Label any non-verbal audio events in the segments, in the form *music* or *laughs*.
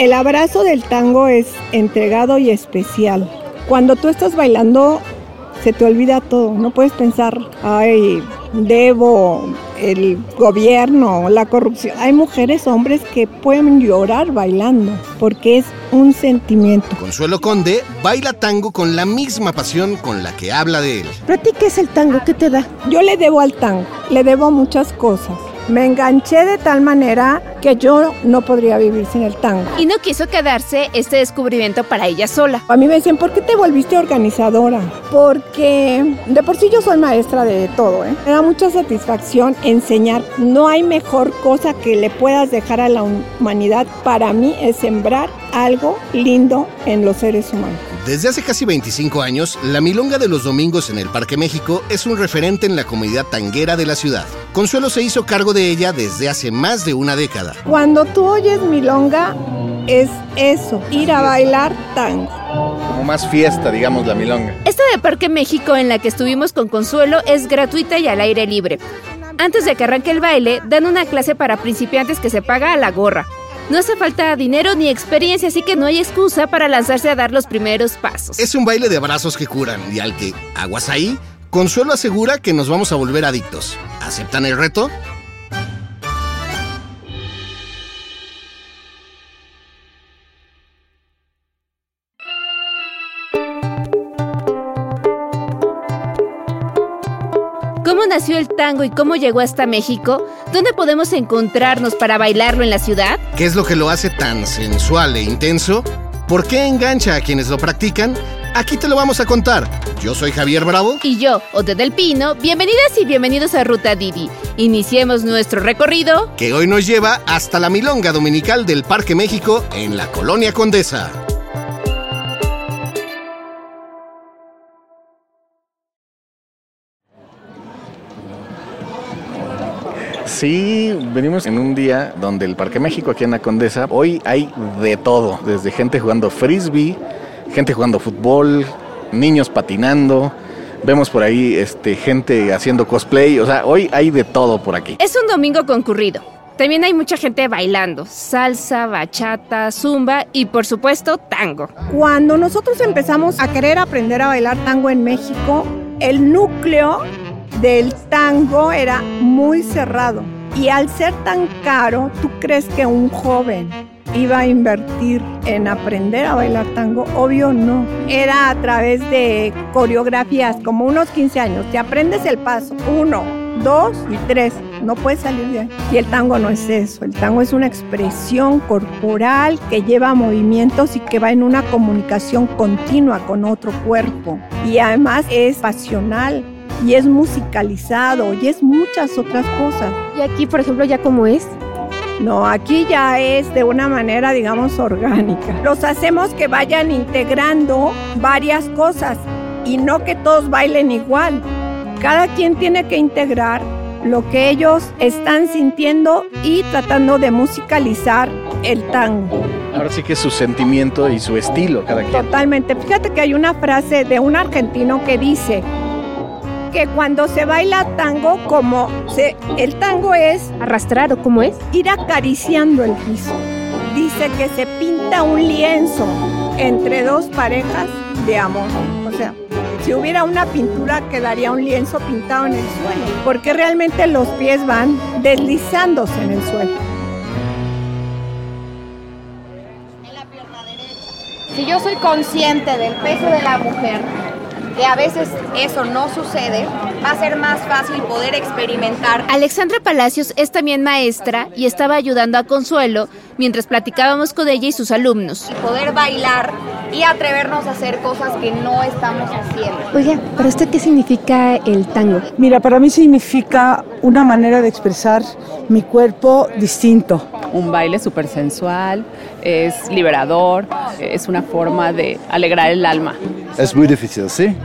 El abrazo del tango es entregado y especial. Cuando tú estás bailando, se te olvida todo. No puedes pensar, ay, debo, el gobierno, la corrupción. Hay mujeres, hombres que pueden llorar bailando porque es un sentimiento. Consuelo Conde baila tango con la misma pasión con la que habla de él. ¿Para ti qué es el tango? ¿Qué te da? Yo le debo al tango, le debo muchas cosas. Me enganché de tal manera que yo no podría vivir sin el tango. Y no quiso quedarse este descubrimiento para ella sola. A mí me dicen, ¿por qué te volviste organizadora? Porque de por sí yo soy maestra de todo, ¿eh? Me da mucha satisfacción enseñar. No hay mejor cosa que le puedas dejar a la humanidad para mí es sembrar algo lindo en los seres humanos. Desde hace casi 25 años, la Milonga de los Domingos en el Parque México es un referente en la comunidad tanguera de la ciudad. Consuelo se hizo cargo de ella desde hace más de una década. Cuando tú oyes Milonga, es eso, ir a bailar tango. Como más fiesta, digamos, la Milonga. Esta de Parque México en la que estuvimos con Consuelo es gratuita y al aire libre. Antes de que arranque el baile, dan una clase para principiantes que se paga a la gorra. No hace falta dinero ni experiencia, así que no hay excusa para lanzarse a dar los primeros pasos. Es un baile de abrazos que curan y al que, aguas ahí, Consuelo asegura que nos vamos a volver adictos. ¿Aceptan el reto? ¿Cómo nació el tango y cómo llegó hasta México? ¿Dónde podemos encontrarnos para bailarlo en la ciudad? ¿Qué es lo que lo hace tan sensual e intenso? ¿Por qué engancha a quienes lo practican? Aquí te lo vamos a contar. Yo soy Javier Bravo. Y yo, Ote del Pino. Bienvenidas y bienvenidos a Ruta Didi. Iniciemos nuestro recorrido. Que hoy nos lleva hasta la Milonga Dominical del Parque México en la Colonia Condesa. Sí, venimos en un día donde el Parque México aquí en la Condesa, hoy hay de todo, desde gente jugando frisbee, gente jugando fútbol, niños patinando, vemos por ahí este, gente haciendo cosplay, o sea, hoy hay de todo por aquí. Es un domingo concurrido. También hay mucha gente bailando, salsa, bachata, zumba y por supuesto tango. Cuando nosotros empezamos a querer aprender a bailar tango en México, el núcleo del tango era muy cerrado. Y al ser tan caro, ¿tú crees que un joven iba a invertir en aprender a bailar tango? Obvio no. Era a través de coreografías, como unos 15 años. Te aprendes el paso, uno, dos y tres. No puedes salir de ahí. Y el tango no es eso. El tango es una expresión corporal que lleva movimientos y que va en una comunicación continua con otro cuerpo. Y además es pasional y es musicalizado y es muchas otras cosas. ¿Y aquí, por ejemplo, ya cómo es? No, aquí ya es de una manera, digamos, orgánica. Los hacemos que vayan integrando varias cosas y no que todos bailen igual. Cada quien tiene que integrar lo que ellos están sintiendo y tratando de musicalizar el tango. Ahora sí que es su sentimiento y su estilo cada quien. Totalmente. Fíjate que hay una frase de un argentino que dice, que cuando se baila tango, como se, el tango es arrastrar o cómo es, ir acariciando el piso. Dice que se pinta un lienzo entre dos parejas de amor. O sea, si hubiera una pintura quedaría un lienzo pintado en el suelo, porque realmente los pies van deslizándose en el suelo. En la pierna derecha. Si yo soy consciente del peso de la mujer, que a veces eso no sucede, va a ser más fácil poder experimentar. Alexandra Palacios es también maestra y estaba ayudando a Consuelo mientras platicábamos con ella y sus alumnos. Y poder bailar y atrevernos a hacer cosas que no estamos haciendo. Oiga, ¿para usted qué significa el tango? Mira, para mí significa una manera de expresar mi cuerpo distinto. Un baile súper sensual, es liberador, es una forma de alegrar el alma. Es muy difícil, ¿sí?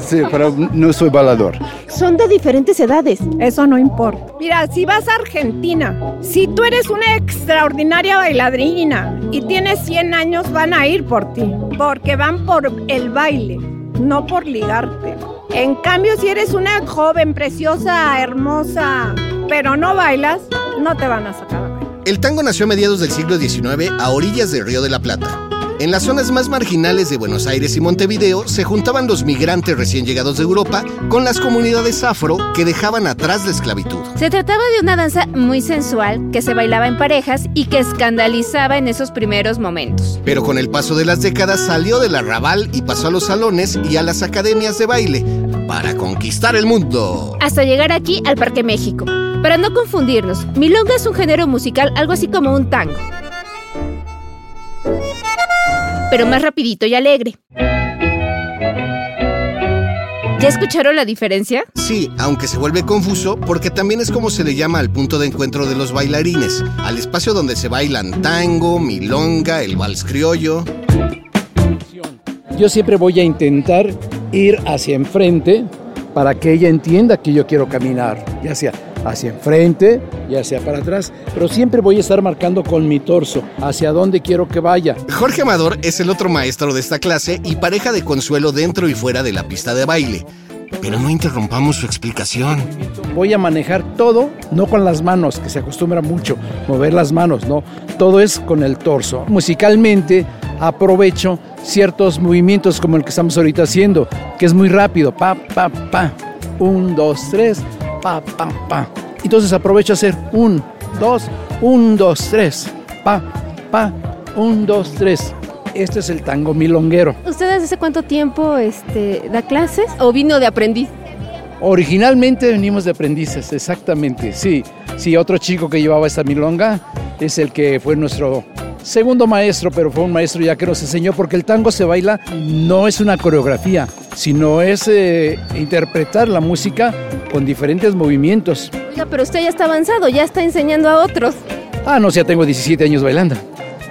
Sí, pero no soy bailador. Son de diferentes edades. Eso no importa. Mira, si vas a Argentina, si tú eres una extraordinaria bailarina y tienes 100 años, van a ir por ti. Porque van por el baile, no por ligarte. En cambio, si eres una joven, preciosa, hermosa, pero no bailas, no te van a sacar a bailar. El tango nació a mediados del siglo XIX a orillas del Río de la Plata. En las zonas más marginales de Buenos Aires y Montevideo se juntaban los migrantes recién llegados de Europa con las comunidades afro que dejaban atrás la esclavitud. Se trataba de una danza muy sensual que se bailaba en parejas y que escandalizaba en esos primeros momentos. Pero con el paso de las décadas salió del arrabal y pasó a los salones y a las academias de baile para conquistar el mundo. Hasta llegar aquí al Parque México. Para no confundirnos, milonga es un género musical algo así como un tango pero más rapidito y alegre. ¿Ya escucharon la diferencia? Sí, aunque se vuelve confuso porque también es como se le llama al punto de encuentro de los bailarines, al espacio donde se bailan tango, milonga, el vals criollo. Yo siempre voy a intentar ir hacia enfrente para que ella entienda que yo quiero caminar, ya sea hacia enfrente, ya sea para atrás, pero siempre voy a estar marcando con mi torso hacia dónde quiero que vaya. Jorge Amador es el otro maestro de esta clase y pareja de consuelo dentro y fuera de la pista de baile. Pero no interrumpamos su explicación. Voy a manejar todo, no con las manos, que se acostumbra mucho mover las manos, no. Todo es con el torso. Musicalmente aprovecho ciertos movimientos como el que estamos ahorita haciendo, que es muy rápido. Pa, pa, pa. Un, dos, tres pa, pa, pa. Entonces aprovecho a hacer un, dos, un, dos, tres, pa, pa, un, dos, tres. Este es el tango milonguero. ¿Ustedes hace cuánto tiempo este, da clases o vino de aprendiz? Originalmente venimos de aprendices, exactamente, sí. Sí, otro chico que llevaba esta milonga es el que fue nuestro segundo maestro, pero fue un maestro ya que nos enseñó, porque el tango se baila, no es una coreografía, sino es eh, interpretar la música con diferentes movimientos. Oiga, pero usted ya está avanzado, ya está enseñando a otros. Ah, no, ya tengo 17 años bailando.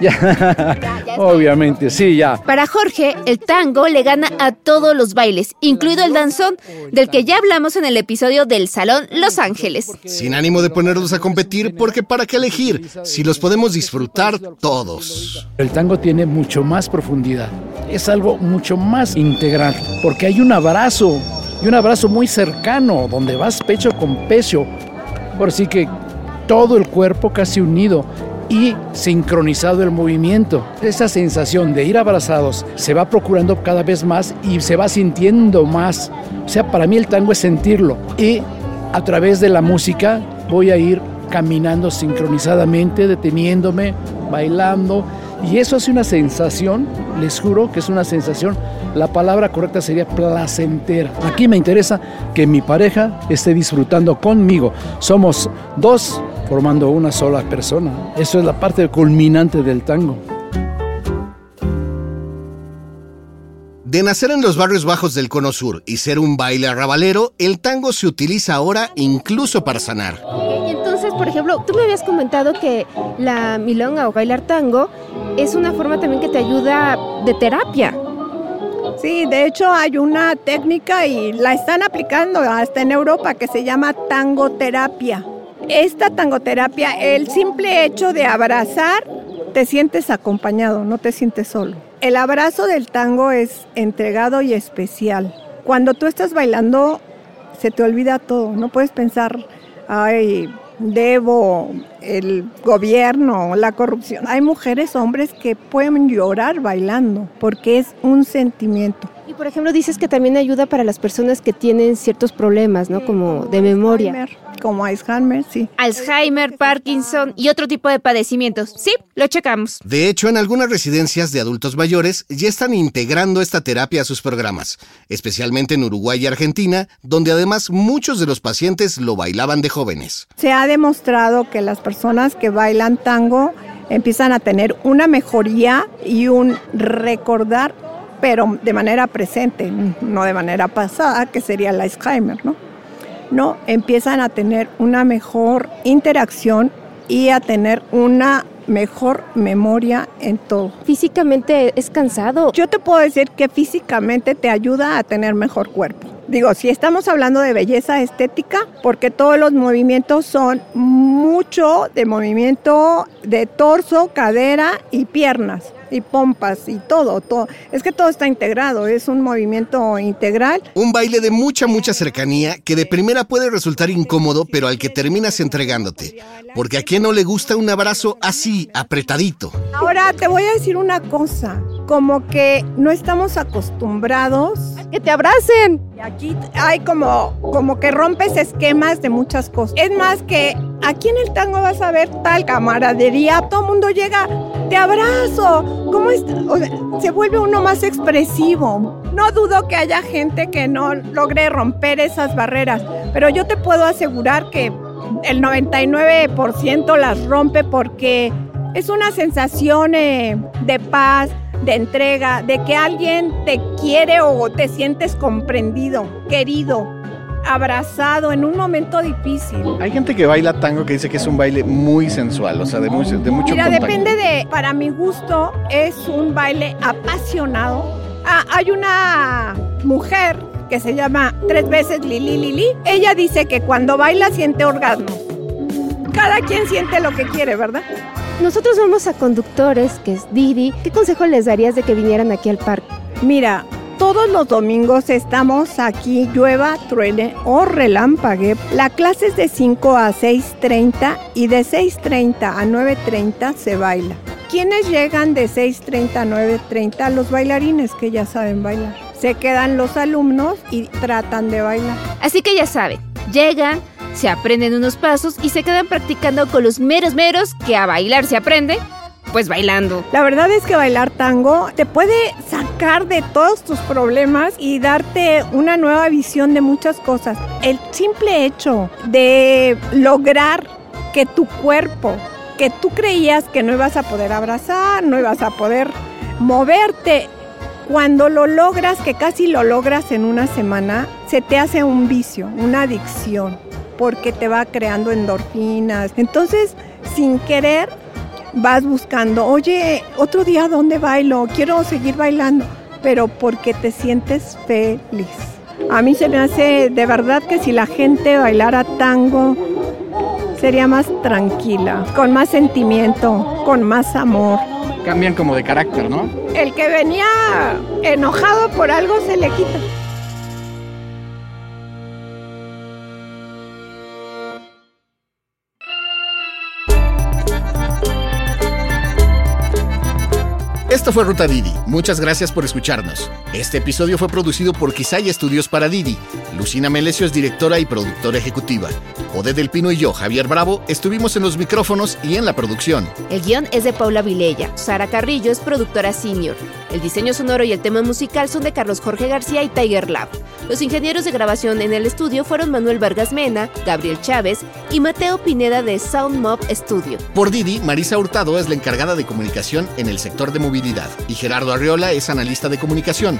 Ya, *laughs* obviamente, sí, ya. Para Jorge, el tango le gana a todos los bailes, incluido el danzón, del que ya hablamos en el episodio del Salón Los Ángeles. Sin ánimo de ponerlos a competir, porque para qué elegir, si los podemos disfrutar todos. El tango tiene mucho más profundidad, es algo mucho más integral, porque hay un abrazo, y un abrazo muy cercano, donde vas pecho con pecho, por así que todo el cuerpo casi unido y sincronizado el movimiento. Esa sensación de ir abrazados se va procurando cada vez más y se va sintiendo más. O sea, para mí el tango es sentirlo y a través de la música voy a ir caminando sincronizadamente, deteniéndome, bailando y eso hace una sensación, les juro que es una sensación, la palabra correcta sería placentera. Aquí me interesa que mi pareja esté disfrutando conmigo. Somos dos formando una sola persona. Eso es la parte culminante del tango. De nacer en los barrios bajos del Cono Sur y ser un baile arrabalero, el tango se utiliza ahora incluso para sanar. Entonces, por ejemplo, tú me habías comentado que la milonga o bailar tango es una forma también que te ayuda de terapia. Sí, de hecho hay una técnica y la están aplicando hasta en Europa que se llama tangoterapia. Esta tangoterapia, el simple hecho de abrazar, te sientes acompañado, no te sientes solo. El abrazo del tango es entregado y especial. Cuando tú estás bailando, se te olvida todo, no puedes pensar, ay, debo, el gobierno, la corrupción. Hay mujeres, hombres que pueden llorar bailando porque es un sentimiento. Y por ejemplo dices que también ayuda para las personas que tienen ciertos problemas, ¿no? Como de memoria. Como Alzheimer, sí. Alzheimer, Parkinson y otro tipo de padecimientos. Sí, lo checamos. De hecho, en algunas residencias de adultos mayores ya están integrando esta terapia a sus programas, especialmente en Uruguay y Argentina, donde además muchos de los pacientes lo bailaban de jóvenes. Se ha demostrado que las personas que bailan tango empiezan a tener una mejoría y un recordar, pero de manera presente, no de manera pasada, que sería el Alzheimer, ¿no? No, empiezan a tener una mejor interacción y a tener una mejor memoria en todo. Físicamente es cansado. Yo te puedo decir que físicamente te ayuda a tener mejor cuerpo. Digo, si estamos hablando de belleza estética, porque todos los movimientos son mucho de movimiento de torso, cadera y piernas y pompas y todo, todo. Es que todo está integrado, es un movimiento integral. Un baile de mucha, mucha cercanía que de primera puede resultar incómodo, pero al que terminas entregándote. Porque a quien no le gusta un abrazo así, apretadito. Ahora te voy a decir una cosa, como que no estamos acostumbrados que te abracen. Aquí hay como, como que rompes esquemas de muchas cosas. Es más que aquí en el tango vas a ver tal camaradería, todo el mundo llega, te abrazo, ¿cómo es? se vuelve uno más expresivo. No dudo que haya gente que no logre romper esas barreras, pero yo te puedo asegurar que el 99% las rompe porque es una sensación eh, de paz, de entrega, de que alguien te quiere o te sientes comprendido, querido, abrazado en un momento difícil. Hay gente que baila tango que dice que es un baile muy sensual, o sea, de, mucho, de mucho Mira, depende de, para mi gusto, es un baile apasionado. Ah, hay una mujer que se llama tres veces Lili Lili. Ella dice que cuando baila siente orgasmo. Cada quien siente lo que quiere, ¿verdad? Nosotros vamos a conductores, que es Didi. ¿Qué consejo les darías de que vinieran aquí al parque? Mira, todos los domingos estamos aquí, llueva, truene o relampague. La clase es de 5 a 6.30 y de 6.30 a 9.30 se baila. ¿Quiénes llegan de 6.30 a 9.30? Los bailarines que ya saben bailar. Se quedan los alumnos y tratan de bailar. Así que ya saben, llegan, se aprenden unos pasos y se quedan practicando con los meros meros que a bailar se aprende pues bailando. La verdad es que bailar tango te puede sacar de todos tus problemas y darte una nueva visión de muchas cosas. El simple hecho de lograr que tu cuerpo, que tú creías que no ibas a poder abrazar, no ibas a poder moverte, cuando lo logras, que casi lo logras en una semana, se te hace un vicio, una adicción porque te va creando endorfinas. Entonces, sin querer, vas buscando, oye, otro día dónde bailo, quiero seguir bailando, pero porque te sientes feliz. A mí se me hace de verdad que si la gente bailara tango, sería más tranquila, con más sentimiento, con más amor. Cambian como de carácter, ¿no? El que venía enojado por algo se le quita. Fue Ruta Didi. Muchas gracias por escucharnos. Este episodio fue producido por Quisaya Estudios para Didi. Lucina Melesio es directora y productora ejecutiva. Ode del Pino y yo, Javier Bravo, estuvimos en los micrófonos y en la producción. El guion es de Paula Vilella. Sara Carrillo es productora senior. El diseño sonoro y el tema musical son de Carlos Jorge García y Tiger Lab. Los ingenieros de grabación en el estudio fueron Manuel Vargas Mena, Gabriel Chávez y Mateo Pineda de Sound Mob Studio. Por Didi, Marisa Hurtado es la encargada de comunicación en el sector de movilidad y Gerardo Arriola es analista de comunicación.